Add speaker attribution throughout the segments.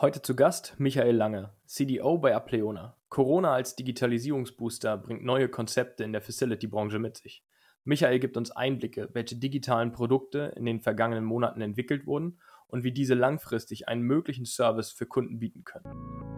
Speaker 1: Heute zu Gast Michael Lange, CDO bei Apleona. Corona als Digitalisierungsbooster bringt neue Konzepte in der Facility-Branche mit sich. Michael gibt uns Einblicke, welche digitalen Produkte in den vergangenen Monaten entwickelt wurden und wie diese langfristig einen möglichen Service für Kunden bieten können.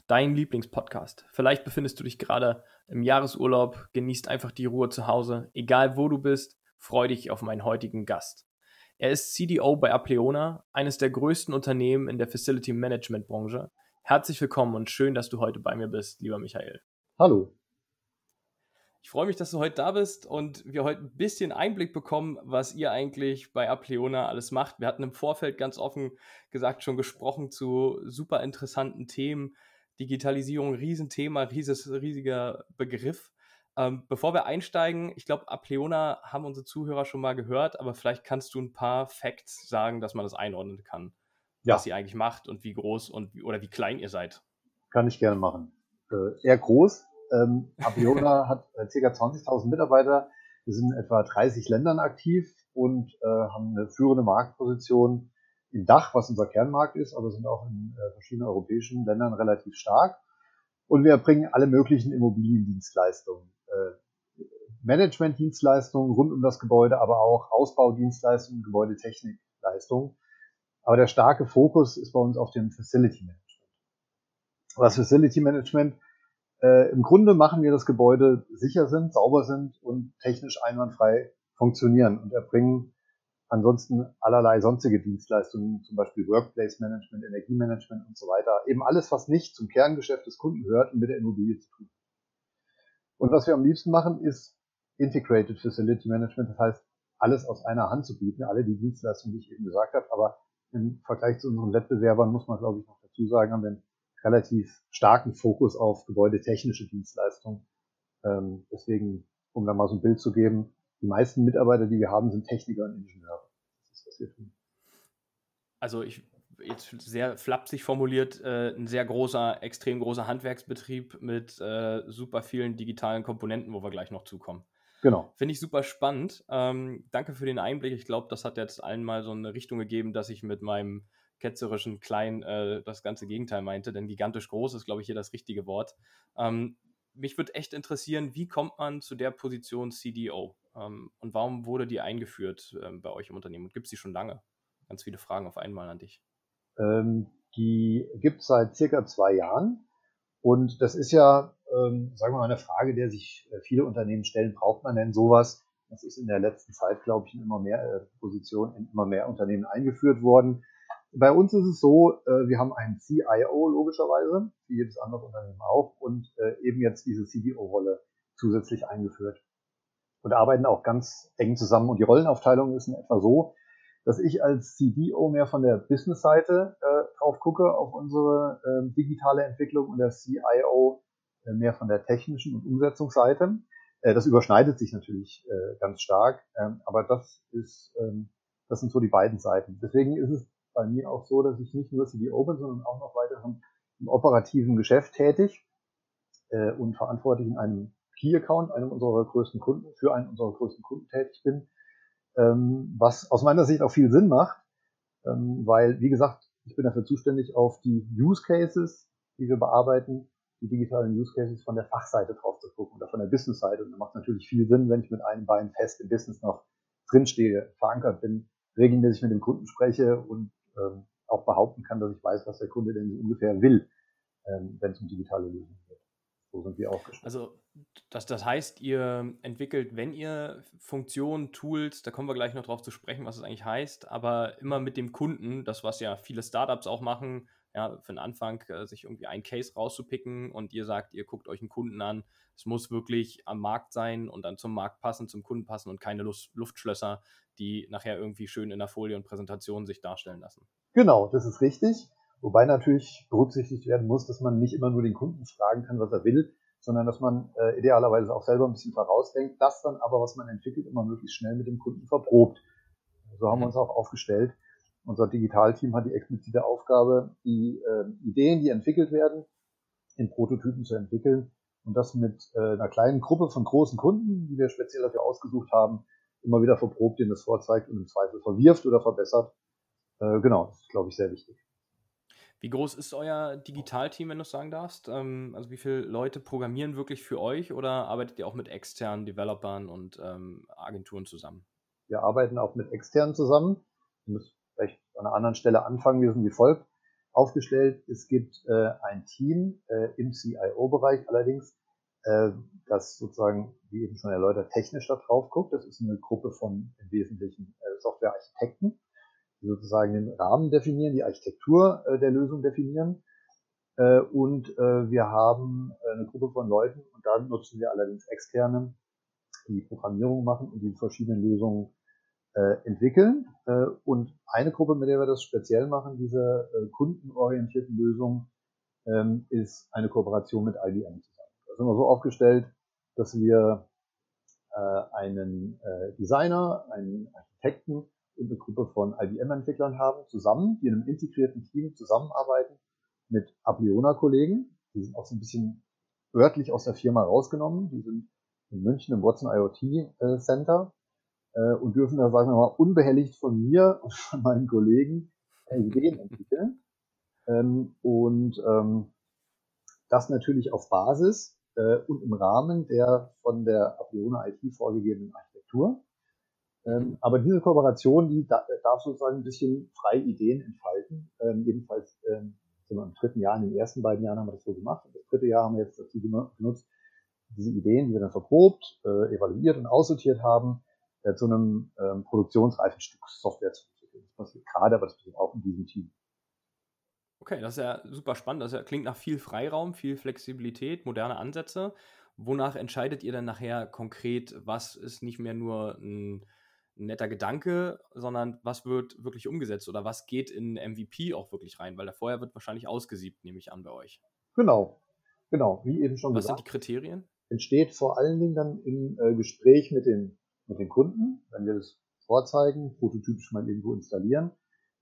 Speaker 1: dein Lieblingspodcast. Vielleicht befindest du dich gerade im Jahresurlaub, genießt einfach die Ruhe zu Hause, egal wo du bist freue dich auf meinen heutigen Gast. Er ist CDO bei Apleona, eines der größten Unternehmen in der Facility Management Branche. Herzlich willkommen und schön, dass du heute bei mir bist, lieber Michael.
Speaker 2: Hallo.
Speaker 1: Ich freue mich, dass du heute da bist und wir heute ein bisschen Einblick bekommen, was ihr eigentlich bei Apleona alles macht. Wir hatten im Vorfeld ganz offen gesagt schon gesprochen zu super interessanten Themen. Digitalisierung, Riesenthema, rieses, riesiger Begriff. Ähm, bevor wir einsteigen, ich glaube, Apleona haben unsere Zuhörer schon mal gehört, aber vielleicht kannst du ein paar Facts sagen, dass man das einordnen kann, ja. was ihr eigentlich macht und wie groß und wie, oder wie klein ihr seid.
Speaker 2: Kann ich gerne machen. Äh, eher groß. Ähm, Apleona hat äh, ca. 20.000 Mitarbeiter. Wir sind in etwa 30 Ländern aktiv und äh, haben eine führende Marktposition im Dach, was unser Kernmarkt ist, aber sind auch in äh, verschiedenen europäischen Ländern relativ stark. Und wir erbringen alle möglichen Immobiliendienstleistungen. Äh, Managementdienstleistungen rund um das Gebäude, aber auch Ausbaudienstleistungen, Gebäudetechnikleistungen. Aber der starke Fokus ist bei uns auf dem Facility Management. Was Facility Management? Äh, Im Grunde machen wir, dass Gebäude sicher sind, sauber sind und technisch einwandfrei funktionieren und erbringen ansonsten allerlei sonstige Dienstleistungen, zum Beispiel Workplace Management, Energiemanagement und so weiter. Eben alles, was nicht zum Kerngeschäft des Kunden gehört und mit der Immobilie zu tun. Und was wir am liebsten machen, ist Integrated Facility Management. Das heißt, alles aus einer Hand zu bieten, alle die Dienstleistungen, die ich eben gesagt habe. Aber im Vergleich zu unseren Wettbewerbern muss man, glaube ich, noch dazu sagen, haben wir einen relativ starken Fokus auf gebäudetechnische Dienstleistungen. Ähm, deswegen, um da mal so ein Bild zu geben, die meisten Mitarbeiter, die wir haben, sind Techniker und Ingenieure. Was wir tun.
Speaker 1: Also ich jetzt sehr flapsig formuliert, äh, ein sehr großer, extrem großer Handwerksbetrieb mit äh, super vielen digitalen Komponenten, wo wir gleich noch zukommen.
Speaker 2: Genau.
Speaker 1: Finde ich super spannend. Ähm, danke für den Einblick. Ich glaube, das hat jetzt allen mal so eine Richtung gegeben, dass ich mit meinem ketzerischen Klein äh, das ganze Gegenteil meinte, denn gigantisch groß ist, glaube ich, hier das richtige Wort. Ähm, mich würde echt interessieren, wie kommt man zu der Position CDO? Ähm, und warum wurde die eingeführt ähm, bei euch im Unternehmen? Und gibt es die schon lange? Ganz viele Fragen auf einmal an dich.
Speaker 2: Ähm, die gibt es seit circa zwei Jahren. Und das ist ja, ähm, sagen wir mal, eine Frage, der sich äh, viele Unternehmen stellen. Braucht man denn sowas? Das ist in der letzten Zeit, glaube ich, in immer mehr äh, Positionen, in immer mehr Unternehmen eingeführt worden. Bei uns ist es so, äh, wir haben einen CIO logischerweise, wie jedes andere Unternehmen auch, und äh, eben jetzt diese CDO-Rolle zusätzlich eingeführt und arbeiten auch ganz eng zusammen. Und die Rollenaufteilung ist in etwa so, dass ich als CDO mehr von der Business-Seite äh, drauf gucke auf unsere äh, digitale Entwicklung und der CIO äh, mehr von der technischen und Umsetzungsseite. Äh, das überschneidet sich natürlich äh, ganz stark, ähm, aber das ist, ähm, das sind so die beiden Seiten. Deswegen ist es bei mir auch so, dass ich nicht nur CDO bin, sondern auch noch weiter im operativen Geschäft tätig äh, und verantwortlich in einem Key Account, einem unserer größten Kunden, für einen unserer größten Kunden tätig bin, ähm, was aus meiner Sicht auch viel Sinn macht, ähm, weil, wie gesagt, ich bin dafür zuständig, auf die Use Cases, die wir bearbeiten, die digitalen Use Cases von der Fachseite drauf zu gucken oder von der Business-Seite. Und da macht natürlich viel Sinn, wenn ich mit einem Bein fest im Business noch drinstehe, verankert bin, regelmäßig mit dem Kunden spreche und ähm, auch behaupten kann, dass ich weiß, was der Kunde denn ungefähr will, ähm, wenn es um digitale Lösungen geht. So sind wir aufgestellt.
Speaker 1: Also das, das heißt, ihr entwickelt, wenn ihr Funktionen, Tools, da kommen wir gleich noch drauf zu sprechen, was es eigentlich heißt, aber immer mit dem Kunden, das was ja viele Startups auch machen, ja, für den Anfang äh, sich irgendwie ein Case rauszupicken und ihr sagt, ihr guckt euch einen Kunden an, es muss wirklich am Markt sein und dann zum Markt passen, zum Kunden passen und keine Luft, Luftschlösser, die nachher irgendwie schön in der Folie und Präsentation sich darstellen lassen.
Speaker 2: Genau, das ist richtig. Wobei natürlich berücksichtigt werden muss, dass man nicht immer nur den Kunden fragen kann, was er will, sondern dass man äh, idealerweise auch selber ein bisschen vorausdenkt, das dann aber, was man entwickelt, immer möglichst schnell mit dem Kunden verprobt. So haben wir uns auch aufgestellt. Unser Digitalteam hat die explizite Aufgabe, die äh, Ideen, die entwickelt werden, in Prototypen zu entwickeln und das mit äh, einer kleinen Gruppe von großen Kunden, die wir speziell dafür ausgesucht haben, immer wieder verprobt, denen das vorzeigt und im Zweifel verwirft oder verbessert. Äh, genau, das ist, glaube ich, sehr wichtig.
Speaker 1: Wie groß ist euer Digitalteam, wenn du es sagen darfst? Ähm, also wie viele Leute programmieren wirklich für euch oder arbeitet ihr auch mit externen Developern und ähm, Agenturen zusammen?
Speaker 2: Wir arbeiten auch mit externen zusammen. Ich muss vielleicht an einer anderen Stelle anfangen. Wir sind wie folgt aufgestellt. Es gibt äh, ein Team äh, im CIO-Bereich allerdings, äh, das sozusagen, wie eben schon erläutert, technisch da drauf guckt. Das ist eine Gruppe von im Wesentlichen äh, Softwarearchitekten die sozusagen den Rahmen definieren, die Architektur äh, der Lösung definieren. Äh, und äh, wir haben äh, eine Gruppe von Leuten und da nutzen wir allerdings externe, die Programmierung machen und die verschiedenen Lösungen äh, entwickeln. Äh, und eine Gruppe, mit der wir das speziell machen, diese äh, kundenorientierten Lösungen, ähm, ist eine Kooperation mit IBM zusammen. Da sind wir so aufgestellt, dass wir äh, einen äh, Designer, einen Architekten und eine Gruppe von IBM-Entwicklern haben, zusammen, die in einem integrierten Team zusammenarbeiten mit Apleona-Kollegen. Die sind auch so ein bisschen örtlich aus der Firma rausgenommen. Die sind in München im Watson IoT äh, Center äh, und dürfen da, sagen wir mal, unbehelligt von mir und von meinen Kollegen Ideen entwickeln. Ähm, und ähm, das natürlich auf Basis äh, und im Rahmen der von der Apleona IT vorgegebenen Architektur. Ähm, aber diese Kooperation, die da, darf sozusagen ein bisschen frei Ideen entfalten. Ähm, jedenfalls ähm, sind wir im dritten Jahr, in den ersten beiden Jahren haben wir das so gemacht. Und das dritte Jahr haben wir jetzt dazu genutzt, diese Ideen, die wir dann verprobt, äh, evaluiert und aussortiert haben, äh, zu einem ähm, produktionsreifen Stück Software zu entwickeln. Das passiert gerade, aber das passiert auch in diesem Team.
Speaker 1: Okay, das ist ja super spannend. Das klingt nach viel Freiraum, viel Flexibilität, moderne Ansätze. Wonach entscheidet ihr dann nachher konkret, was ist nicht mehr nur ein netter Gedanke, sondern was wird wirklich umgesetzt oder was geht in MVP auch wirklich rein? Weil da vorher wird wahrscheinlich ausgesiebt, nehme ich an, bei euch.
Speaker 2: Genau, genau, wie eben schon
Speaker 1: was gesagt. Was sind die Kriterien?
Speaker 2: Entsteht vor allen Dingen dann im äh, Gespräch mit den, mit den Kunden, wenn wir das vorzeigen, prototypisch mal irgendwo installieren.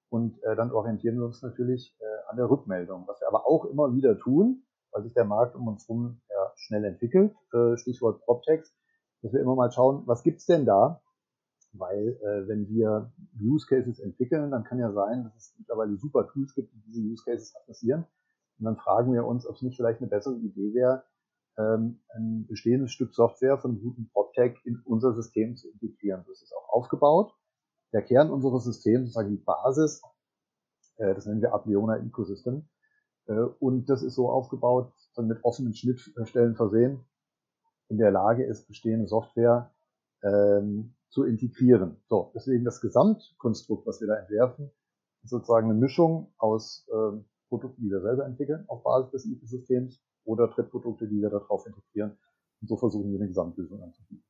Speaker 2: Und äh, dann orientieren wir uns natürlich äh, an der Rückmeldung, was wir aber auch immer wieder tun, weil sich der Markt um uns herum ja, schnell entwickelt, äh, Stichwort PropText, dass wir immer mal schauen, was gibt's denn da weil äh, wenn wir Use Cases entwickeln, dann kann ja sein, dass es mittlerweile super Tools gibt, die diese Use Cases adressieren. Und dann fragen wir uns, ob es nicht vielleicht eine bessere Idee wäre, ähm, ein bestehendes Stück Software von gutem PropTech in unser System zu integrieren. Das ist auch aufgebaut. Der Kern unseres Systems, sozusagen die Basis, äh, das nennen wir Apleona Ecosystem. Äh, und das ist so aufgebaut, dann mit offenen Schnittstellen versehen, in der Lage ist, bestehende Software ähm, zu integrieren. So, deswegen das Gesamtkonstrukt, was wir da entwerfen, ist sozusagen eine Mischung aus ähm, Produkten, die wir selber entwickeln auf Basis des Ecosystems oder Drittprodukte, die wir darauf integrieren. Und so versuchen wir eine Gesamtlösung anzubieten.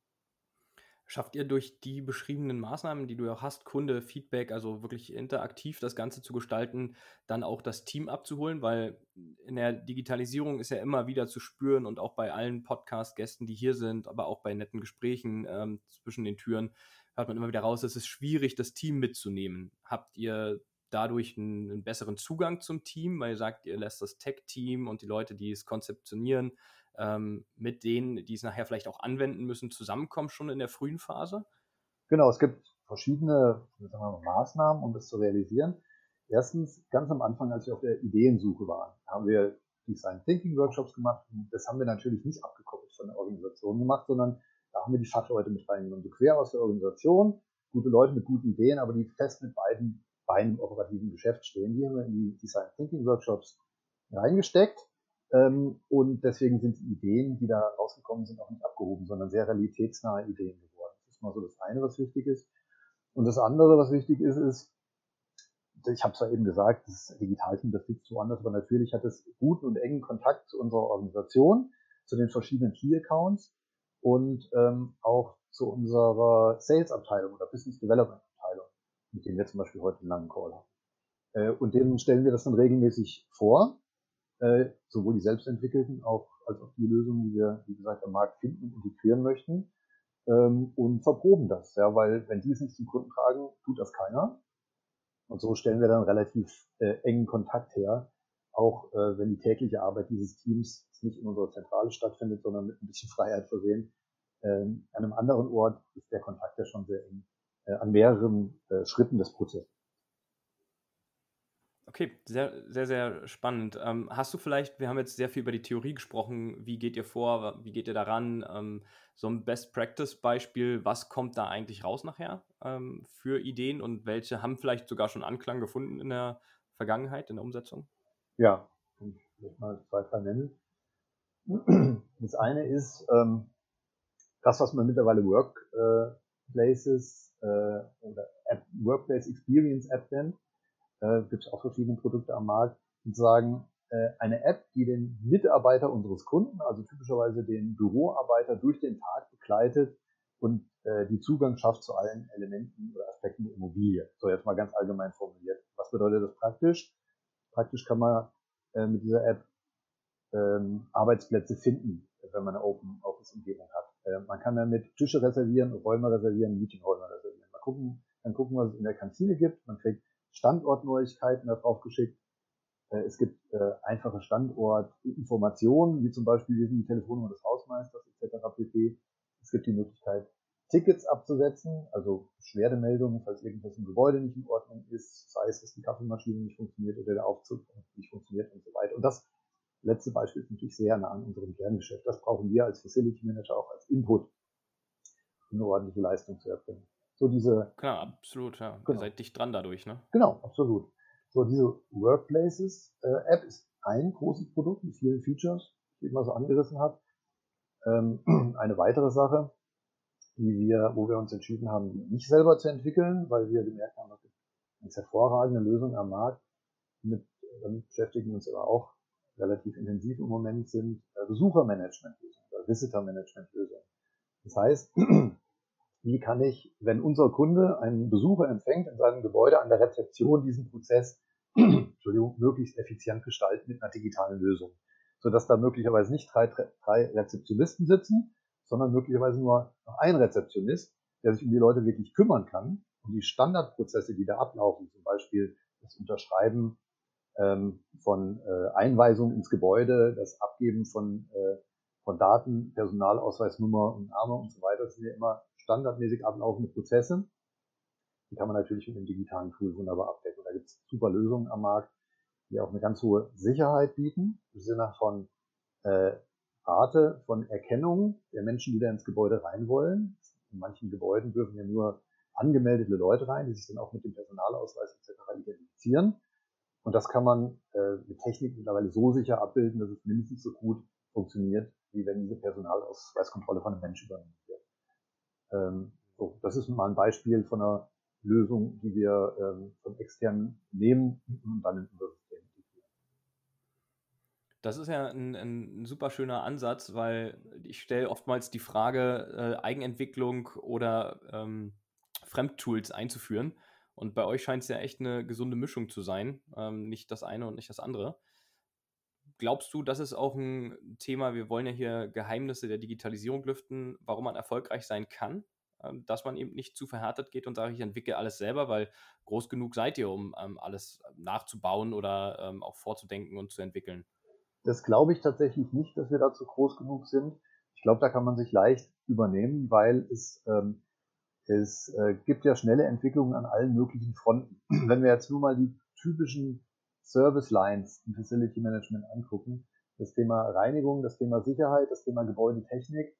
Speaker 1: Schafft ihr durch die beschriebenen Maßnahmen, die du auch hast, Kunde, Feedback, also wirklich interaktiv das Ganze zu gestalten, dann auch das Team abzuholen? Weil in der Digitalisierung ist ja immer wieder zu spüren und auch bei allen Podcast-Gästen, die hier sind, aber auch bei netten Gesprächen ähm, zwischen den Türen, hört man immer wieder raus, es ist schwierig, das Team mitzunehmen. Habt ihr dadurch einen, einen besseren Zugang zum Team, weil ihr sagt, ihr lässt das Tech-Team und die Leute, die es konzeptionieren, ähm, mit denen, die es nachher vielleicht auch anwenden müssen, zusammenkommen, schon in der frühen Phase?
Speaker 2: Genau, es gibt verschiedene mal, Maßnahmen, um das zu realisieren. Erstens, ganz am Anfang, als wir auf der Ideensuche waren, haben wir Design Thinking Workshops gemacht. Das haben wir natürlich nicht abgekoppelt von der Organisation gemacht, sondern da haben wir die Fachleute mit reingenommen. So quer aus der Organisation, gute Leute mit guten Ideen, aber die fest mit beiden Beinen im operativen Geschäft stehen. Die haben wir in die Design Thinking Workshops reingesteckt ähm, und deswegen sind die Ideen, die da rausgekommen sind, auch nicht abgehoben, sondern sehr realitätsnahe Ideen geworden. Das ist mal so das eine, was wichtig ist. Und das andere, was wichtig ist, ist, ich habe zwar eben gesagt, das Digitalteam, das liegt woanders, aber natürlich hat es guten und engen Kontakt zu unserer Organisation, zu den verschiedenen Key-Accounts und ähm, auch zu unserer Sales-Abteilung oder Business Development-Abteilung, mit denen wir zum Beispiel heute einen langen Call haben. Äh, und denen stellen wir das dann regelmäßig vor, äh, sowohl die selbstentwickelten auch, als auch die Lösungen, die wir, wie gesagt, am Markt finden und integrieren möchten ähm, und verproben das, ja, weil wenn die es nicht zum Kunden tragen, tut das keiner. Und so stellen wir dann relativ äh, engen Kontakt her, auch äh, wenn die tägliche Arbeit dieses Teams nicht in unserer Zentrale stattfindet, sondern mit ein bisschen Freiheit versehen. Ähm, an einem anderen Ort ist der Kontakt ja schon sehr eng, äh, an mehreren äh, Schritten des Prozesses.
Speaker 1: Okay, sehr, sehr, sehr spannend. Ähm, hast du vielleicht, wir haben jetzt sehr viel über die Theorie gesprochen, wie geht ihr vor, wie geht ihr daran? Ähm, so ein Best-Practice-Beispiel, was kommt da eigentlich raus nachher ähm, für Ideen und welche haben vielleicht sogar schon Anklang gefunden in der Vergangenheit, in der Umsetzung?
Speaker 2: Ja, ich vielleicht mal zwei, drei nennen. Das eine ist ähm, das, was man mittlerweile Workplaces äh, oder App, Workplace Experience App nennt äh, gibt es auch verschiedene Produkte am Markt, und sagen, äh, eine App, die den Mitarbeiter unseres Kunden, also typischerweise den Büroarbeiter, durch den Tag begleitet und äh, die Zugang schafft zu allen Elementen oder Aspekten der Immobilie. So jetzt mal ganz allgemein formuliert. Was bedeutet das praktisch? Praktisch kann man äh, mit dieser App ähm, Arbeitsplätze finden, wenn man eine Open Office Umgebung hat. Äh, man kann damit Tische reservieren, Räume reservieren, Meetingräume reservieren. Mal gucken, dann gucken, was es in der Kantine gibt. Man kriegt Standortneuigkeiten darauf geschickt. Äh, es gibt äh, einfache Standortinformationen, wie zum Beispiel wie die Telefonnummer des Hausmeisters etc. pp. Es gibt die Möglichkeit, Tickets abzusetzen, also Beschwerdemeldungen, falls irgendwas im Gebäude nicht in Ordnung ist, sei es, dass die Kaffeemaschine nicht funktioniert oder der Aufzug nicht funktioniert und so weiter. Und das letzte Beispiel ist natürlich sehr nah an unserem Kerngeschäft. Das brauchen wir als Facility Manager auch als Input, um eine ordentliche Leistung zu erbringen.
Speaker 1: So diese. Klar, absolut, ja. Genau. Ihr seid dicht dran dadurch, ne?
Speaker 2: Genau, absolut. So, diese Workplaces äh, App ist ein großes Produkt mit vielen Features, die ich mal so angerissen habe. Ähm, eine weitere Sache, die wir, wo wir uns entschieden haben, die nicht selber zu entwickeln, weil wir gemerkt haben, dass eine hervorragende Lösung am Markt, mit, damit beschäftigen wir uns aber auch relativ intensiv im Moment, sind äh, Besuchermanagement-Lösungen oder Visitor-Management-Lösungen. Das heißt, wie kann ich, wenn unser Kunde einen Besucher empfängt in seinem Gebäude an der Rezeption, diesen Prozess Entschuldigung, möglichst effizient gestalten mit einer digitalen Lösung. Sodass da möglicherweise nicht drei, drei Rezeptionisten sitzen, sondern möglicherweise nur ein Rezeptionist, der sich um die Leute wirklich kümmern kann und die Standardprozesse, die da ablaufen, zum Beispiel das Unterschreiben ähm, von äh, Einweisungen ins Gebäude, das Abgeben von, äh, von Daten, Personalausweisnummer und Name und so weiter, das sind ja immer standardmäßig ablaufende Prozesse. Die kann man natürlich mit dem digitalen Tool wunderbar abdecken. Da gibt es super Lösungen am Markt, die auch eine ganz hohe Sicherheit bieten, im Sinne von äh, Rate von Erkennung der Menschen, die da ins Gebäude rein wollen. In manchen Gebäuden dürfen ja nur angemeldete Leute rein, die sich dann auch mit dem Personalausweis etc. identifizieren. Und das kann man äh, mit Technik mittlerweile so sicher abbilden, dass es mindestens so gut funktioniert, wie wenn diese Personalausweiskontrolle von einem Menschen übernommen wird. Ähm, so, das ist mal ein Beispiel von einer Lösung, die wir ähm, von extern nehmen und dann in unser System integrieren.
Speaker 1: Das ist ja ein, ein, super schöner Ansatz, weil ich stelle oftmals die Frage, äh, Eigenentwicklung oder ähm, Fremdtools einzuführen. Und bei euch scheint es ja echt eine gesunde Mischung zu sein. Ähm, nicht das eine und nicht das andere. Glaubst du, das ist auch ein Thema, wir wollen ja hier Geheimnisse der Digitalisierung lüften, warum man erfolgreich sein kann, ähm, dass man eben nicht zu verhärtet geht und sagt, ich entwickle alles selber, weil groß genug seid ihr, um ähm, alles nachzubauen oder ähm, auch vorzudenken und zu entwickeln?
Speaker 2: Das glaube ich tatsächlich nicht, dass wir dazu groß genug sind. Ich glaube, da kann man sich leicht übernehmen, weil es, ähm, es äh, gibt ja schnelle Entwicklungen an allen möglichen Fronten. Wenn wir jetzt nur mal die typischen Service Lines im Facility Management angucken. Das Thema Reinigung, das Thema Sicherheit, das Thema Gebäudetechnik.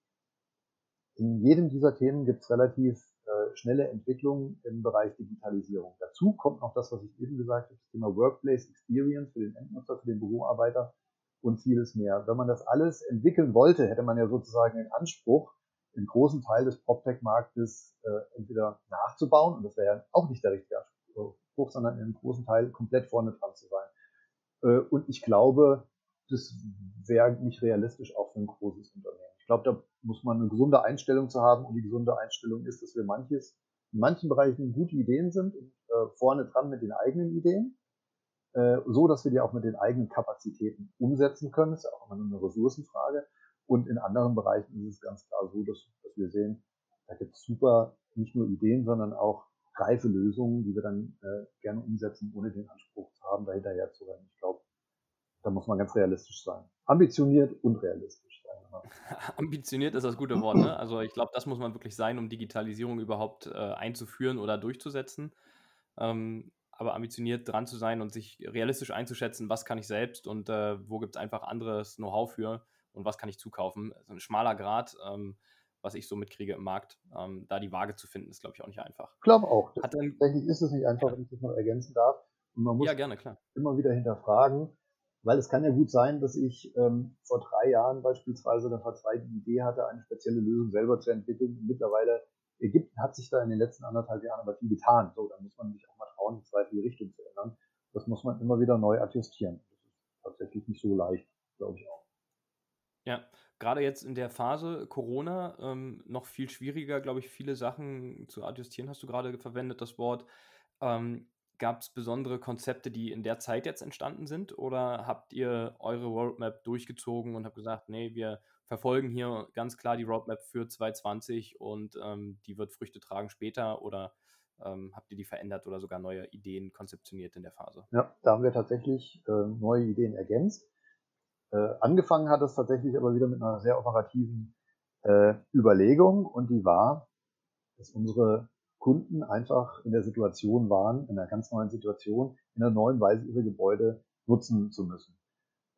Speaker 2: In jedem dieser Themen gibt es relativ äh, schnelle Entwicklungen im Bereich Digitalisierung. Dazu kommt noch das, was ich eben gesagt habe, das Thema Workplace Experience für den Endnutzer, für den Büroarbeiter und vieles mehr. Wenn man das alles entwickeln wollte, hätte man ja sozusagen den Anspruch, einen großen Teil des PropTech-Marktes äh, entweder nachzubauen, und das wäre ja auch nicht der richtige Anspruch, sondern in einem großen Teil komplett vorne dran zu sein. Äh, und ich glaube, das wäre nicht realistisch auch für ein großes Unternehmen. Ich glaube, da muss man eine gesunde Einstellung zu haben und die gesunde Einstellung ist, dass wir manches, in manchen Bereichen gute Ideen sind und äh, vorne dran mit den eigenen Ideen äh, so dass wir die auch mit den eigenen Kapazitäten umsetzen können. Das ist ja auch immer eine Ressourcenfrage. Und in anderen Bereichen ist es ganz klar so, dass, dass wir sehen, da gibt es super nicht nur Ideen, sondern auch reife Lösungen, die wir dann äh, gerne umsetzen, ohne den Anspruch zu haben, dahinterher zu rennen. Ich glaube, da muss man ganz realistisch sein. Ambitioniert und realistisch sein.
Speaker 1: Ambitioniert ist das gute Wort. Ne? Also ich glaube, das muss man wirklich sein, um Digitalisierung überhaupt äh, einzuführen oder durchzusetzen. Ähm, aber ambitioniert dran zu sein und sich realistisch einzuschätzen, was kann ich selbst und äh, wo gibt es einfach anderes Know-how für und was kann ich zukaufen. So ein schmaler Grad. Ähm, was ich so mitkriege im Markt. Ähm, da die Waage zu finden, ist, glaube ich, auch nicht einfach.
Speaker 2: Ich glaube auch. Hat denn, tatsächlich ist es nicht einfach, wenn ich das noch ergänzen darf.
Speaker 1: Und man muss ja, gerne, klar.
Speaker 2: immer wieder hinterfragen, weil es kann ja gut sein, dass ich ähm, vor drei Jahren beispielsweise oder vor zwei die Idee hatte, eine spezielle Lösung selber zu entwickeln. Und mittlerweile ergibt, hat sich da in den letzten anderthalb Jahren aber viel getan. So, dann muss man sich auch mal trauen, die zweite Richtung zu ändern. Das muss man immer wieder neu adjustieren. Das ist tatsächlich nicht so leicht, glaube ich auch.
Speaker 1: Ja, gerade jetzt in der Phase Corona ähm, noch viel schwieriger, glaube ich, viele Sachen zu adjustieren, hast du gerade verwendet, das Wort. Ähm, Gab es besondere Konzepte, die in der Zeit jetzt entstanden sind? Oder habt ihr eure Roadmap durchgezogen und habt gesagt, nee, wir verfolgen hier ganz klar die Roadmap für 2020 und ähm, die wird Früchte tragen später? Oder ähm, habt ihr die verändert oder sogar neue Ideen konzeptioniert in der Phase?
Speaker 2: Ja, da haben wir tatsächlich äh, neue Ideen ergänzt. Äh, angefangen hat es tatsächlich aber wieder mit einer sehr operativen äh, Überlegung und die war, dass unsere Kunden einfach in der Situation waren, in einer ganz neuen Situation, in einer neuen Weise ihre Gebäude nutzen zu müssen.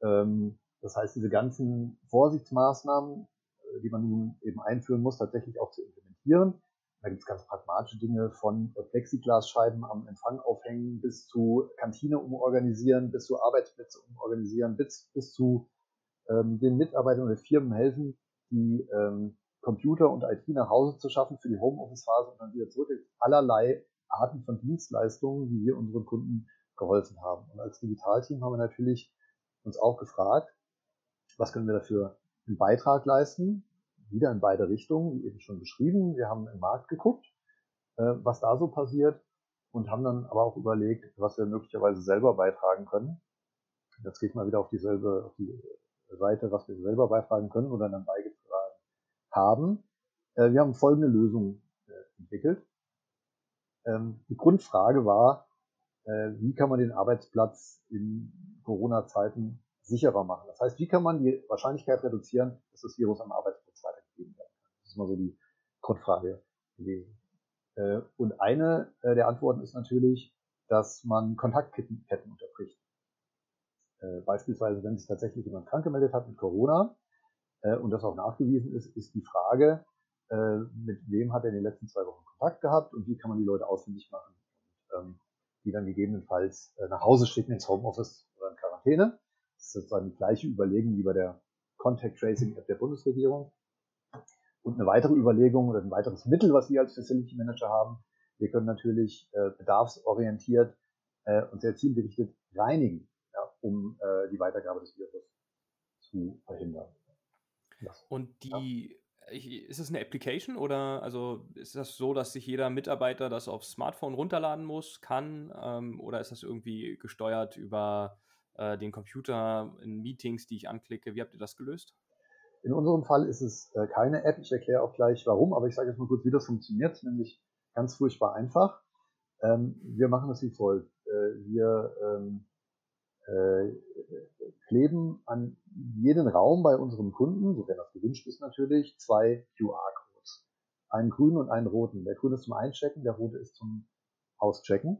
Speaker 2: Ähm, das heißt, diese ganzen Vorsichtsmaßnahmen, äh, die man nun eben einführen muss, tatsächlich auch zu implementieren. Da gibt es ganz pragmatische Dinge von Plexiglasscheiben am Empfang aufhängen bis zu Kantine umorganisieren, bis zu Arbeitsplätze umorganisieren, bis, bis zu ähm, den Mitarbeitern oder Firmen helfen, die ähm, Computer und IT nach Hause zu schaffen für die Homeoffice-Phase und dann wieder zurück. Allerlei Arten von Dienstleistungen, wie wir unseren Kunden geholfen haben. Und als Digitalteam haben wir natürlich uns auch gefragt, was können wir dafür einen Beitrag leisten? Wieder in beide Richtungen, wie eben schon beschrieben. Wir haben im Markt geguckt, äh, was da so passiert und haben dann aber auch überlegt, was wir möglicherweise selber beitragen können. Jetzt gehe ich mal wieder auf dieselbe auf die Seite, was wir selber beitragen können oder dann beigetragen haben. Äh, wir haben folgende Lösung äh, entwickelt. Ähm, die Grundfrage war, wie kann man den Arbeitsplatz in Corona-Zeiten sicherer machen? Das heißt, wie kann man die Wahrscheinlichkeit reduzieren, dass das Virus am Arbeitsplatz weitergeht? gegeben werden kann. Das ist mal so die Grundfrage gewesen. Äh, und eine äh, der Antworten ist natürlich, dass man Kontaktketten unterbricht. Äh, beispielsweise, wenn sich tatsächlich jemand krank gemeldet hat mit Corona und das auch nachgewiesen ist, ist die Frage, mit wem hat er in den letzten zwei Wochen Kontakt gehabt und wie kann man die Leute ausfindig machen und ähm, die dann gegebenenfalls nach Hause schicken ins Homeoffice oder in Quarantäne. Das ist sozusagen die gleiche Überlegung wie bei der Contact Tracing App der Bundesregierung. Und eine weitere Überlegung oder ein weiteres Mittel, was wir als Facility Manager haben, wir können natürlich äh, bedarfsorientiert äh, und sehr zielgerichtet reinigen, ja, um äh, die Weitergabe des Virus zu verhindern.
Speaker 1: Das, und die, ja. ist es eine Application oder also ist das so, dass sich jeder Mitarbeiter das aufs Smartphone runterladen muss, kann, ähm, oder ist das irgendwie gesteuert über äh, den Computer in Meetings, die ich anklicke? Wie habt ihr das gelöst?
Speaker 2: In unserem Fall ist es äh, keine App. Ich erkläre auch gleich warum, aber ich sage jetzt mal kurz, wie das funktioniert, nämlich ganz furchtbar einfach. Ähm, wir machen das wie folgt. Äh, wir ähm, äh, kleben an jeden Raum bei unserem Kunden, sofern das gewünscht ist natürlich, zwei QR-Codes. Einen grünen und einen roten. Der grüne ist zum Einchecken, der rote ist zum Auschecken.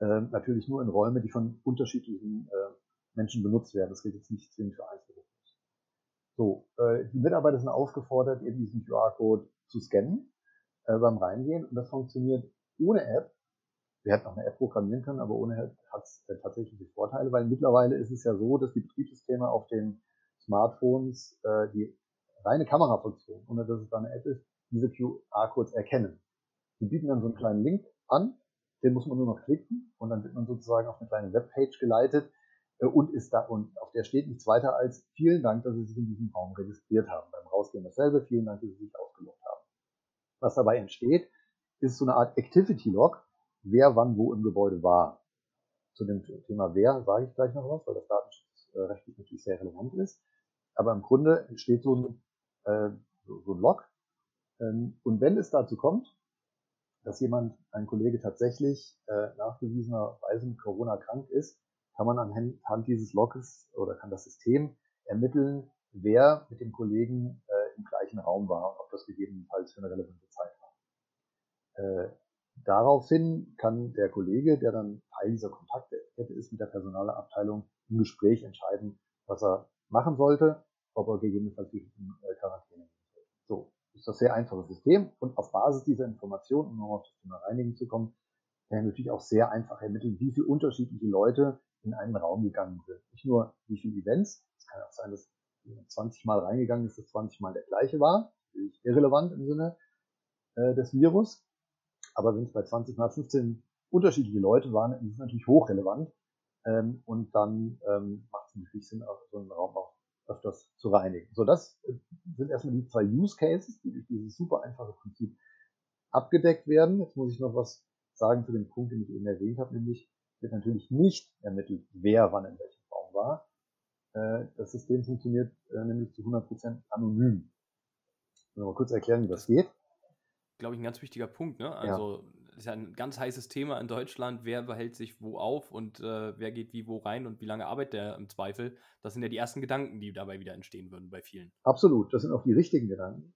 Speaker 2: Ähm, natürlich nur in Räume, die von unterschiedlichen äh, Menschen benutzt werden. Das gilt jetzt nicht zwingend für Einzelne. So, äh, die Mitarbeiter sind aufgefordert, eben diesen QR-Code zu scannen äh, beim Reingehen und das funktioniert ohne App. Wir hätten auch eine App programmieren können, aber ohne App hat es äh, tatsächlich Vorteile, weil mittlerweile ist es ja so, dass die Betriebssysteme auf den Smartphones äh, die reine Kamerafunktion, ohne dass es da eine App ist, diese QR-Codes erkennen. Die bieten dann so einen kleinen Link an, den muss man nur noch klicken und dann wird man sozusagen auf eine kleine Webpage geleitet, und ist da und auf der steht nichts weiter als vielen Dank, dass Sie sich in diesem Raum registriert haben. Beim Rausgehen dasselbe, vielen Dank, dass Sie sich ausgeloggt haben. Was dabei entsteht, ist so eine Art Activity Log, wer wann wo im Gebäude war. Zu dem Thema Wer sage ich gleich noch was, weil das datenschutzrechtlich natürlich sehr relevant ist. Aber im Grunde entsteht so ein, äh, so ein Log. Ähm, und wenn es dazu kommt, dass jemand, ein Kollege tatsächlich äh, nachgewiesenerweise mit Corona krank ist, kann man anhand dieses Logs oder kann das System ermitteln, wer mit dem Kollegen äh, im gleichen Raum war ob das gegebenenfalls für eine relevante Zeit war. Äh, daraufhin kann der Kollege, der dann Teil dieser Kontaktkette ist mit der Personalabteilung, im Gespräch entscheiden, was er machen sollte, ob er gegebenenfalls die äh, Quarantäne sollte. So, ist das sehr einfaches System und auf Basis dieser Informationen, um nochmal auf das Thema Reinigen zu kommen, kann er natürlich auch sehr einfach ermitteln, wie viele unterschiedliche Leute in einen Raum gegangen sind. Nicht nur wie viele Events, es kann auch sein, dass 20 Mal reingegangen ist, dass 20 Mal der gleiche war, irrelevant im Sinne äh, des Virus, aber wenn es bei 20 mal 15 unterschiedliche Leute waren, ist es natürlich hochrelevant ähm, und dann ähm, macht es natürlich Sinn, auch so einen Raum auch öfters zu reinigen. So, das äh, sind erstmal die zwei Use Cases, die durch dieses super einfache Prinzip abgedeckt werden. Jetzt muss ich noch was sagen zu dem Punkt, den ich eben erwähnt habe, nämlich wird natürlich nicht ermittelt, wer wann in welchem Raum war. Äh, das System funktioniert äh, nämlich zu 100% anonym. Ich will mal kurz erklären, wie das geht.
Speaker 1: Glaube ich, ein ganz wichtiger Punkt. Ne? Also ja ist ja ein ganz heißes Thema in Deutschland. Wer behält sich wo auf und äh, wer geht wie wo rein und wie lange arbeitet der im Zweifel? Das sind ja die ersten Gedanken, die dabei wieder entstehen würden bei vielen.
Speaker 2: Absolut, das sind auch die richtigen Gedanken.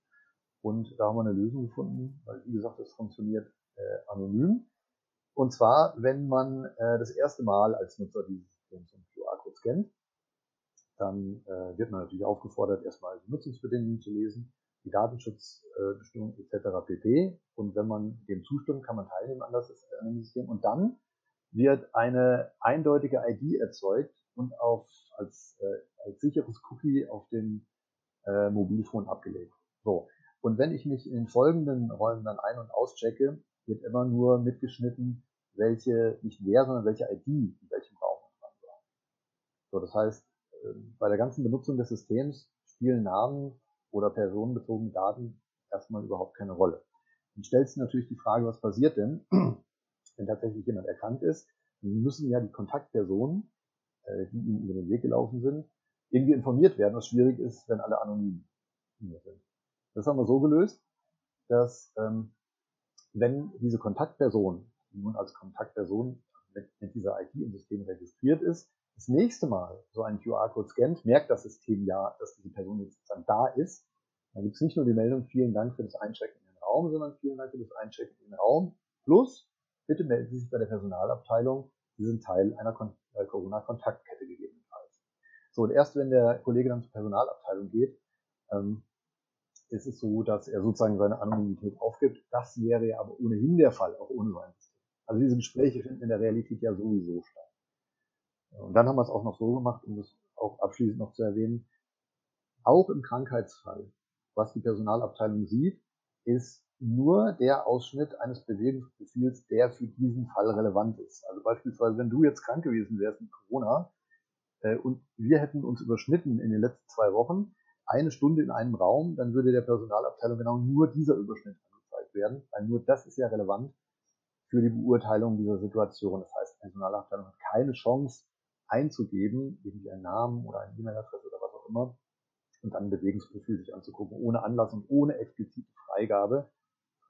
Speaker 2: Und da haben wir eine Lösung gefunden, weil, wie gesagt, das funktioniert äh, anonym. Und zwar, wenn man äh, das erste Mal als Nutzer dieses Systems QR-Code scannt, dann äh, wird man natürlich aufgefordert, erstmal die Nutzungsbedingungen zu lesen die Datenschutzbestimmungen etc. pp. Und wenn man dem zustimmt, kann man teilnehmen an, das, an dem System. Und dann wird eine eindeutige ID erzeugt und auf, als, äh, als sicheres Cookie auf dem äh, Mobilfon abgelegt. So. Und wenn ich mich in den folgenden Räumen dann ein- und auschecke, wird immer nur mitgeschnitten, welche, nicht wer, sondern welche ID in welchem Raum dran war. So, das heißt, ähm, bei der ganzen Benutzung des Systems spielen Namen oder personenbezogene Daten erstmal überhaupt keine Rolle. Dann stellt sich natürlich die Frage, was passiert denn, wenn tatsächlich jemand erkannt ist? Dann müssen ja die Kontaktpersonen, äh, die ihm über den Weg gelaufen sind, irgendwie informiert werden, was schwierig ist, wenn alle anonym sind. Das haben wir so gelöst, dass ähm, wenn diese Kontaktperson, die nun als Kontaktperson mit, mit dieser IT im System registriert ist, das nächste Mal so einen QR-Code scannt, merkt das System ja, dass diese Person jetzt dann da ist. Dann gibt es nicht nur die Meldung, vielen Dank für das Einchecken in den Raum, sondern vielen Dank für das Einchecken in den Raum. Plus, bitte melden Sie sich bei der Personalabteilung. Sie sind Teil einer äh, Corona-Kontaktkette gegebenenfalls. So, und erst wenn der Kollege dann zur Personalabteilung geht, ähm, ist es so, dass er sozusagen seine Anonymität aufgibt. Das wäre ja aber ohnehin der Fall, auch ohne so ein System. Also diese Gespräche finden in der Realität ja sowieso statt. Und dann haben wir es auch noch so gemacht, um das auch abschließend noch zu erwähnen, auch im Krankheitsfall, was die Personalabteilung sieht, ist nur der Ausschnitt eines Bewegungsprofils, der für diesen Fall relevant ist. Also beispielsweise, wenn du jetzt krank gewesen wärst mit Corona äh, und wir hätten uns überschnitten in den letzten zwei Wochen, eine Stunde in einem Raum, dann würde der Personalabteilung genau nur dieser Überschnitt angezeigt werden, weil nur das ist ja relevant für die Beurteilung dieser Situation. Das heißt, die Personalabteilung hat keine Chance, einzugeben, irgendwie einen Namen oder eine E-Mail-Adresse oder was auch immer, und dann ein Bewegungsprofil sich anzugucken, ohne Anlass und ohne explizite Freigabe.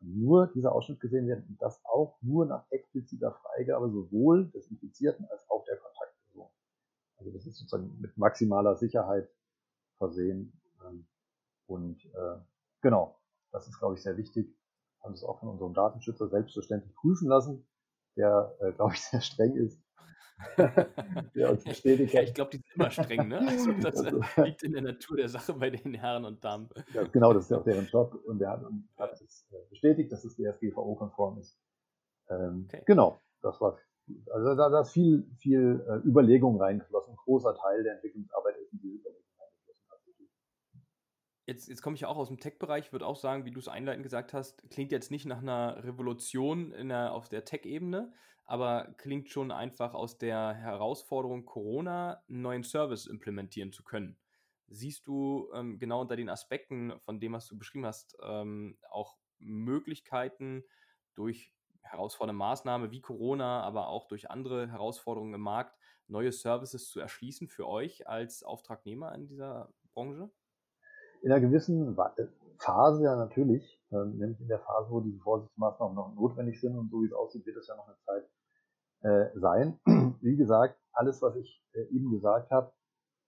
Speaker 2: Nur dieser Ausschnitt gesehen werden und das auch nur nach expliziter Freigabe sowohl des Infizierten als auch der Kontaktperson. Also das ist sozusagen mit maximaler Sicherheit versehen. Und äh, genau, das ist, glaube ich, sehr wichtig. Haben es auch von unserem Datenschützer selbstverständlich prüfen lassen, der, äh, glaube ich, sehr streng ist
Speaker 1: der uns bestätigt hat. Ja, ich glaube, die sind immer streng, ne? Also das also, liegt in der Natur der Sache bei den Herren und Damen.
Speaker 2: Ja, genau, das ist ja auch deren Job und der hat, hat es äh, bestätigt, dass es DSGVO-konform ist. Ähm, okay. Genau, das war also da, da ist viel, viel äh, Überlegung reingeflossen. Ein großer Teil der Entwicklungsarbeit ist in diese Überlegung.
Speaker 1: Jetzt, jetzt komme ich auch aus dem Tech-Bereich, würde auch sagen, wie du es einleitend gesagt hast, klingt jetzt nicht nach einer Revolution in der, auf der Tech-Ebene, aber klingt schon einfach aus der Herausforderung Corona einen neuen Service implementieren zu können. Siehst du ähm, genau unter den Aspekten von dem, was du beschrieben hast, ähm, auch Möglichkeiten durch herausfordernde Maßnahme wie Corona, aber auch durch andere Herausforderungen im Markt, neue Services zu erschließen für euch als Auftragnehmer in dieser Branche?
Speaker 2: In einer gewissen äh, Phase ja natürlich, ähm, nämlich in der Phase, wo diese Vorsichtsmaßnahmen noch notwendig sind und so wie es aussieht, wird es ja noch eine Zeit äh, sein. Wie gesagt, alles, was ich äh, eben gesagt habe,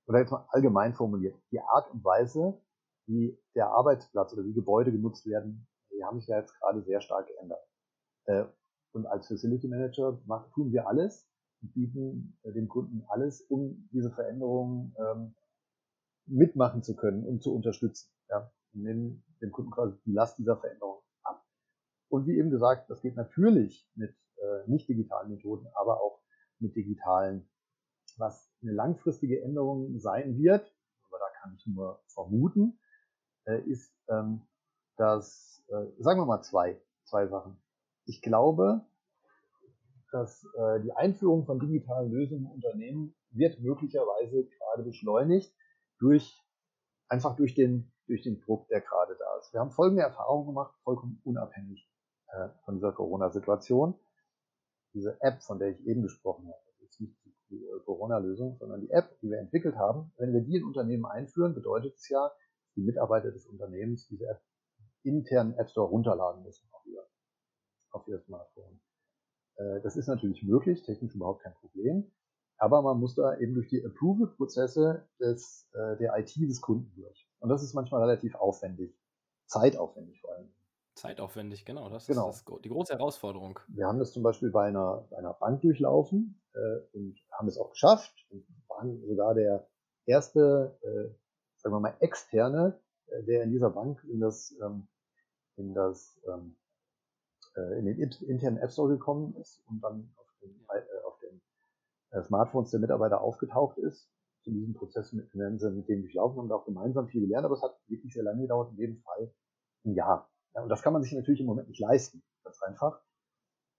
Speaker 2: oder jetzt mal allgemein formuliert, die Art und Weise, wie der Arbeitsplatz oder wie Gebäude genutzt werden, die haben sich ja jetzt gerade sehr stark geändert. Äh, und als Facility Manager machen, tun wir alles und bieten äh, dem Kunden alles, um diese Veränderungen ähm, mitmachen zu können und zu unterstützen. Ja? Und nehmen dem Kunden quasi die Last dieser Veränderung ab. Und wie eben gesagt, das geht natürlich mit äh, nicht digitalen Methoden, aber auch mit digitalen. Was eine langfristige Änderung sein wird, aber da kann ich nur vermuten, äh, ist, ähm, dass, äh, sagen wir mal zwei, zwei Sachen. Ich glaube, dass äh, die Einführung von digitalen Lösungen im Unternehmen wird möglicherweise gerade beschleunigt durch einfach durch den durch den Druck, der gerade da ist. Wir haben folgende Erfahrungen gemacht, vollkommen unabhängig äh, von dieser Corona-Situation. Diese App, von der ich eben gesprochen habe, ist nicht die äh, Corona-Lösung, sondern die App, die wir entwickelt haben. Wenn wir die in Unternehmen einführen, bedeutet es ja, die Mitarbeiter des Unternehmens diese App internen App Store runterladen müssen auf ihr, auf ihr Smartphone. Äh, das ist natürlich möglich, technisch überhaupt kein Problem. Aber man muss da eben durch die Approval-Prozesse des, äh, der IT des Kunden durch. Und das ist manchmal relativ aufwendig. Zeitaufwendig vor allem.
Speaker 1: Zeitaufwendig, genau. Das genau. ist das, die große Herausforderung.
Speaker 2: Wir haben das zum Beispiel bei einer, bei einer Bank durchlaufen äh, und haben es auch geschafft und waren sogar der erste, äh, sagen wir mal, externe, äh, der in dieser Bank in das, ähm, in das ähm, äh, in den internen App Store gekommen ist und dann auf den, äh, auf den äh, Smartphones der Mitarbeiter aufgetaucht ist. Zu diesem Prozess mit, mit dem durchlaufen wir auch gemeinsam viel gelernt, aber es hat wirklich sehr lange gedauert, in jedem Fall ein Jahr. Ja, und das kann man sich natürlich im Moment nicht leisten, ganz einfach.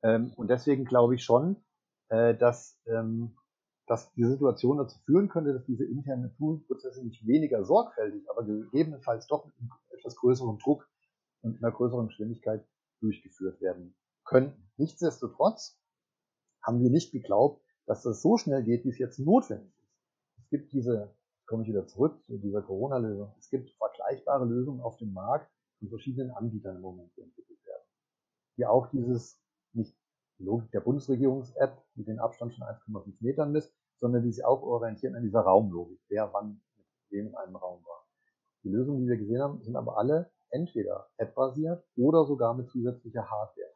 Speaker 2: Ähm, und deswegen glaube ich schon, äh, dass, ähm, dass die Situation dazu führen könnte, dass diese internen Prozesse nicht weniger sorgfältig, aber gegebenenfalls doch mit etwas größeren Druck und einer größeren Geschwindigkeit durchgeführt werden könnten. Nichtsdestotrotz haben wir nicht geglaubt, dass das so schnell geht, wie es jetzt notwendig ist. Es gibt diese, komme ich wieder zurück zu dieser Corona-Lösung, es gibt vergleichbare Lösungen auf dem Markt von verschiedenen Anbietern im Moment, die entwickelt werden, die auch dieses, nicht Logik der Bundesregierungs-App mit dem Abstand von 1,5 Metern misst, sondern die sich auch orientieren an dieser Raumlogik, wer wann mit wem in einem Raum war. Die Lösungen, die wir gesehen haben, sind aber alle entweder App-basiert oder sogar mit zusätzlicher Hardware.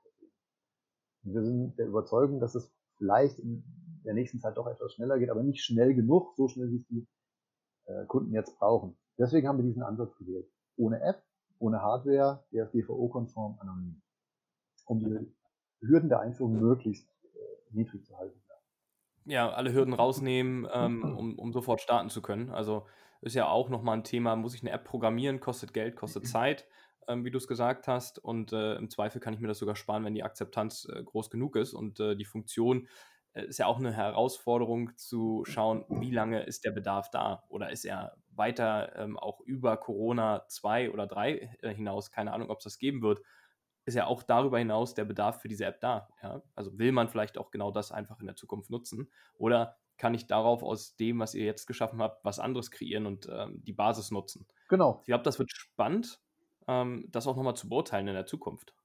Speaker 2: Und wir sind der Überzeugung, dass es vielleicht in der nächsten Zeit doch etwas schneller geht, aber nicht schnell genug, so schnell wie es die äh, Kunden jetzt brauchen. Deswegen haben wir diesen Ansatz gewählt. Ohne App, ohne Hardware, DSGVO-konform, anonym. Um die Hürden der Einführung möglichst äh, niedrig zu halten.
Speaker 1: Ja, alle Hürden rausnehmen, ähm, um, um sofort starten zu können. Also ist ja auch nochmal ein Thema, muss ich eine App programmieren, kostet Geld, kostet Zeit, ähm, wie du es gesagt hast. Und äh, im Zweifel kann ich mir das sogar sparen, wenn die Akzeptanz äh, groß genug ist. Und äh, die Funktion ist ja auch eine Herausforderung zu schauen, wie lange ist der Bedarf da? Oder ist er weiter ähm, auch über Corona 2 oder 3 äh, hinaus? Keine Ahnung, ob es das geben wird. Ist ja auch darüber hinaus der Bedarf für diese App da. Ja? Also will man vielleicht auch genau das einfach in der Zukunft nutzen? Oder kann ich darauf aus dem, was ihr jetzt geschaffen habt, was anderes kreieren und ähm, die Basis nutzen.
Speaker 2: Genau.
Speaker 1: Ich glaube, das wird spannend, ähm, das auch nochmal zu beurteilen in der Zukunft.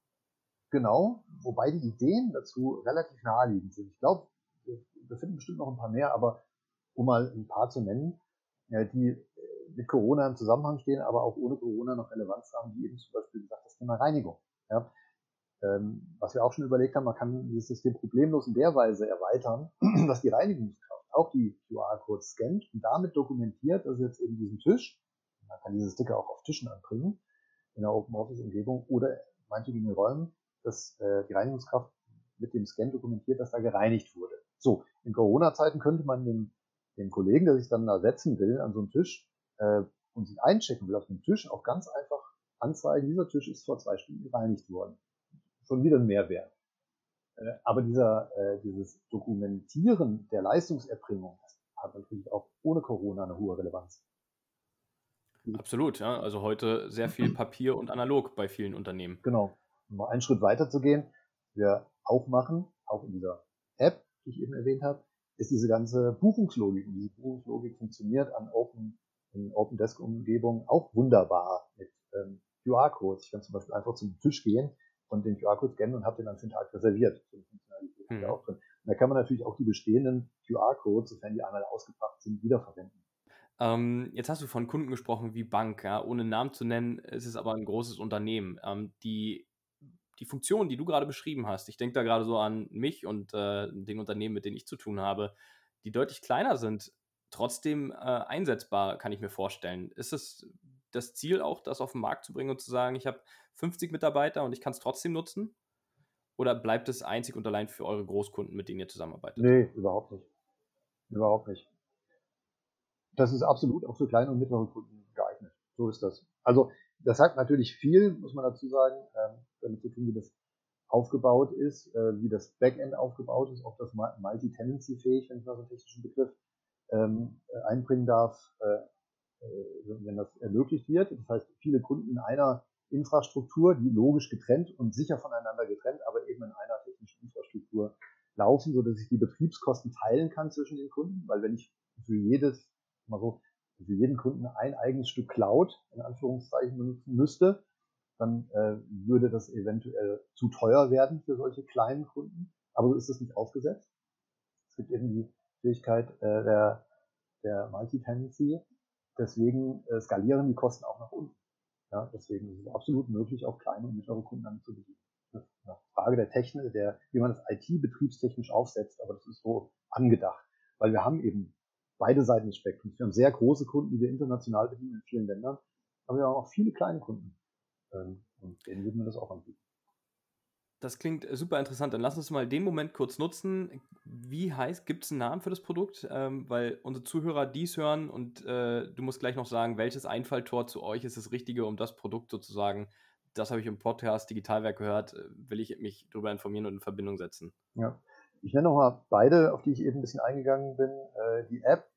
Speaker 2: Genau, wobei die Ideen dazu relativ naheliegend sind. Ich glaube, wir finden bestimmt noch ein paar mehr, aber um mal ein paar zu nennen, ja, die äh, mit Corona im Zusammenhang stehen, aber auch ohne Corona noch Relevanz haben, wie eben zum Beispiel gesagt das Thema Reinigung. Ja. Ähm, was wir auch schon überlegt haben, man kann dieses System problemlos in der Weise erweitern, dass die Reinigungskraft auch die QR-Codes scannt und damit dokumentiert, dass jetzt eben diesen Tisch, man kann diese Sticker auch auf Tischen anbringen, in der Open Office Umgebung oder manche in den Räumen, dass äh, die Reinigungskraft mit dem Scan dokumentiert, dass da gereinigt wurde. So, in Corona-Zeiten könnte man dem, dem Kollegen, der sich dann da setzen will an so einen Tisch äh, und sich einchecken will auf dem Tisch, auch ganz einfach anzeigen, dieser Tisch ist vor zwei Stunden gereinigt worden. Schon wieder ein Mehrwert. Äh, aber dieser, äh, dieses Dokumentieren der Leistungserbringung hat natürlich auch ohne Corona eine hohe Relevanz.
Speaker 1: Absolut, ja. Also heute sehr viel Papier und analog bei vielen Unternehmen.
Speaker 2: Genau. Um mal einen Schritt weiter zu gehen. wir auch machen, auch in dieser App, die ich eben erwähnt habe, ist diese ganze Buchungslogik. Und diese Buchungslogik funktioniert an Open, in Open Desk Umgebungen auch wunderbar mit ähm, QR-Codes. Ich kann zum Beispiel einfach zum Tisch gehen und den QR-Code scannen und habe den dann für den Tag reserviert. So eine Funktionalität mhm. auch drin. Und da kann man natürlich auch die bestehenden QR-Codes, sofern die einmal ausgebracht sind, wiederverwenden.
Speaker 1: Ähm, jetzt hast du von Kunden gesprochen wie Bank, ja? ohne Namen zu nennen, ist es aber ein großes Unternehmen. Ähm, die die Funktion, die du gerade beschrieben hast, ich denke da gerade so an mich und äh, den Unternehmen, mit denen ich zu tun habe, die deutlich kleiner sind, trotzdem äh, einsetzbar, kann ich mir vorstellen. Ist es das Ziel auch, das auf den Markt zu bringen und zu sagen, ich habe 50 Mitarbeiter und ich kann es trotzdem nutzen? Oder bleibt es einzig und allein für eure Großkunden, mit denen ihr zusammenarbeitet?
Speaker 2: Nee, überhaupt nicht. Überhaupt nicht. Das ist absolut auch für kleine und mittlere Kunden geeignet. So ist das. Also das hat natürlich viel, muss man dazu sagen, ähm, damit zu tun, wie das aufgebaut ist, äh, wie das Backend aufgebaut ist, ob das multi-tenancy-fähig, wenn ich mal so einen technischen Begriff ähm, äh, einbringen darf, äh, wenn das ermöglicht wird. Das heißt, viele Kunden in einer Infrastruktur, die logisch getrennt und sicher voneinander getrennt, aber eben in einer technischen Infrastruktur laufen, so dass ich die Betriebskosten teilen kann zwischen den Kunden, weil wenn ich für jedes, mal so, für jeden Kunden ein eigenes Stück Cloud in Anführungszeichen benutzen müsste, dann äh, würde das eventuell zu teuer werden für solche kleinen Kunden. Aber so ist es nicht aufgesetzt. Es gibt eben die Fähigkeit äh, der, der Multi-Tenancy. Deswegen äh, skalieren die Kosten auch nach unten. Ja, deswegen ist es absolut möglich, auch kleine und mittlere Kunden damit zu bedienen. Das ist eine Frage der Technik, der, wie man das IT-betriebstechnisch aufsetzt, aber das ist so angedacht. Weil wir haben eben beide Seiten des Spektrums. Wir haben sehr große Kunden, die wir international bedienen in vielen Ländern, aber wir haben auch viele kleine Kunden. Ähm, und denen würden wir das auch anbieten.
Speaker 1: Das klingt super interessant. Dann lass uns mal den Moment kurz nutzen. Wie heißt, gibt es einen Namen für das Produkt? Ähm, weil unsere Zuhörer dies hören und äh, du musst gleich noch sagen, welches Einfalltor zu euch ist das Richtige, um das Produkt sozusagen, das habe ich im Podcast Digitalwerk gehört, äh, will ich mich darüber informieren und in Verbindung setzen.
Speaker 2: Ja, ich nenne nochmal beide, auf die ich eben ein bisschen eingegangen bin. Äh, die App,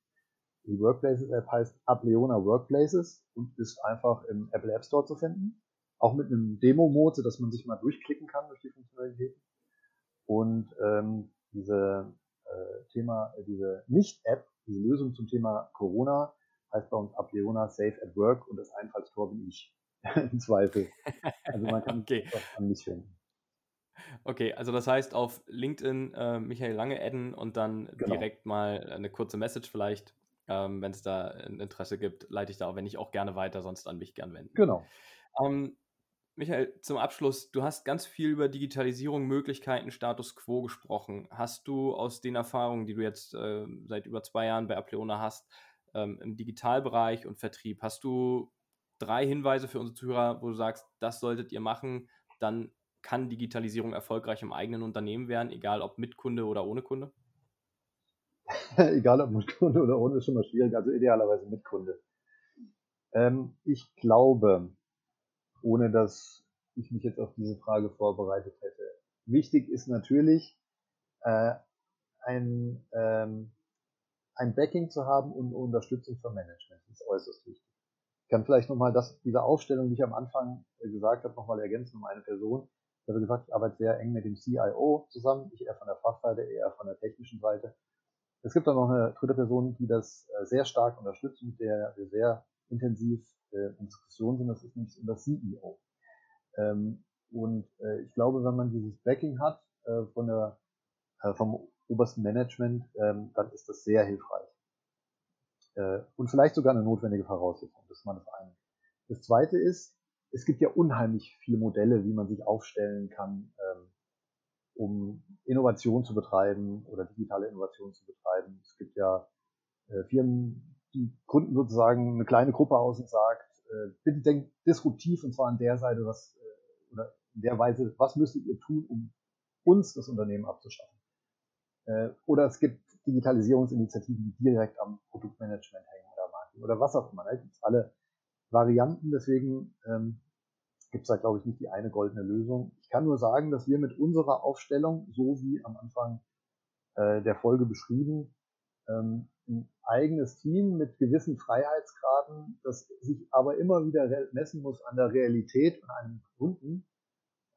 Speaker 2: die Workplaces App heißt Apleona Workplaces und ist einfach im Apple App Store zu finden. Auch mit einem Demo-Mode, dass man sich mal durchklicken kann durch die Funktionalitäten. Und ähm, diese äh, Thema, äh, diese Nicht-App, diese Lösung zum Thema Corona heißt bei uns Apleona Safe at Work und das Einfallstor bin ich im Zweifel. Also man kann okay. das an mich finden.
Speaker 1: Okay, also das heißt auf LinkedIn äh, Michael Lange adden und dann genau. direkt mal eine kurze Message vielleicht. Ähm, wenn es da ein Interesse gibt, leite ich da, auch, wenn nicht, auch gerne weiter, sonst an mich gern wenden.
Speaker 2: Genau.
Speaker 1: Ähm, Michael, zum Abschluss, du hast ganz viel über Digitalisierung, Möglichkeiten, Status quo gesprochen. Hast du aus den Erfahrungen, die du jetzt äh, seit über zwei Jahren bei Apleona hast, ähm, im Digitalbereich und Vertrieb, hast du drei Hinweise für unsere Zuhörer, wo du sagst, das solltet ihr machen, dann kann Digitalisierung erfolgreich im eigenen Unternehmen werden, egal ob mit Kunde oder ohne Kunde?
Speaker 2: egal ob mit Kunde oder ohne, ist schon mal schwierig, also idealerweise mit Kunde. Ähm, ich glaube, ohne dass ich mich jetzt auf diese Frage vorbereitet hätte, wichtig ist natürlich, äh, ein, ähm, ein Backing zu haben und Unterstützung vom Management. Das ist äußerst wichtig. Ich kann vielleicht nochmal das, diese Aufstellung, die ich am Anfang gesagt habe, nochmal ergänzen um eine Person. Habe gesagt, ich arbeite sehr eng mit dem CIO zusammen, ich eher von der Fachseite, eher von der technischen Seite. Es gibt dann noch eine dritte Person, die das äh, sehr stark unterstützt, mit der wir sehr intensiv äh, in Diskussion sind, das ist nämlich unser CEO. Ähm, und äh, ich glaube, wenn man dieses Backing hat von der, vom obersten Management, ähm, dann ist das sehr hilfreich. und vielleicht sogar eine notwendige Voraussetzung, das ist mal das eine. Das zweite ist, es gibt ja unheimlich viele Modelle, wie man sich aufstellen kann, ähm, um Innovation zu betreiben oder digitale Innovation zu betreiben. Es gibt ja äh, Firmen, die Kunden sozusagen eine kleine Gruppe aus und sagt, äh, bitte denkt disruptiv und zwar an der Seite, was äh, oder in der Weise, was müsstet ihr tun, um uns das Unternehmen abzuschaffen. Äh, oder es gibt Digitalisierungsinitiativen, die direkt am Produktmanagement hängen oder Marketing oder was auch immer. Da gibt es alle Varianten. Deswegen ähm, gibt es da, glaube ich, nicht die eine goldene Lösung. Ich kann nur sagen, dass wir mit unserer Aufstellung, so wie am Anfang äh, der Folge beschrieben, ähm, ein eigenes Team mit gewissen Freiheitsgraden, das sich aber immer wieder messen muss an der Realität und einem Kunden,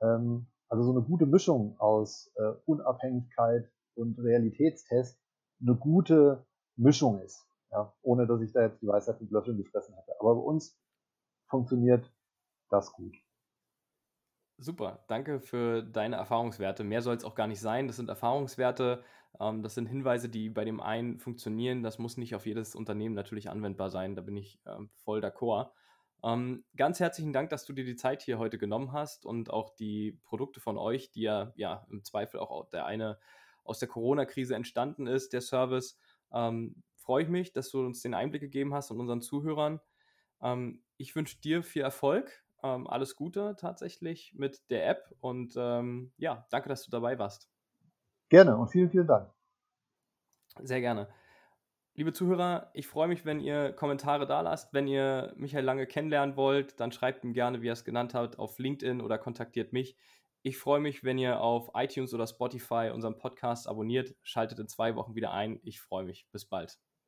Speaker 2: ähm, also so eine gute Mischung aus äh, Unabhängigkeit und Realitätstest eine gute Mischung ist. Ja, ohne dass ich da jetzt die Weisheit mit Löffeln gefressen hatte. Aber bei uns funktioniert das gut.
Speaker 1: Super, danke für deine Erfahrungswerte. Mehr soll es auch gar nicht sein. Das sind Erfahrungswerte, ähm, das sind Hinweise, die bei dem einen funktionieren. Das muss nicht auf jedes Unternehmen natürlich anwendbar sein. Da bin ich ähm, voll d'accord. Ähm, ganz herzlichen Dank, dass du dir die Zeit hier heute genommen hast und auch die Produkte von euch, die ja, ja im Zweifel auch der eine aus der Corona-Krise entstanden ist, der Service. Ähm, freue ich mich, dass du uns den Einblick gegeben hast und unseren Zuhörern. Ähm, ich wünsche dir viel Erfolg, ähm, alles Gute tatsächlich mit der App und ähm, ja, danke, dass du dabei warst.
Speaker 2: Gerne und vielen, vielen Dank.
Speaker 1: Sehr gerne. Liebe Zuhörer, ich freue mich, wenn ihr Kommentare da lasst. Wenn ihr Michael Lange kennenlernen wollt, dann schreibt ihm gerne, wie er es genannt hat, auf LinkedIn oder kontaktiert mich. Ich freue mich, wenn ihr auf iTunes oder Spotify unseren Podcast abonniert. Schaltet in zwei Wochen wieder ein. Ich freue mich. Bis bald.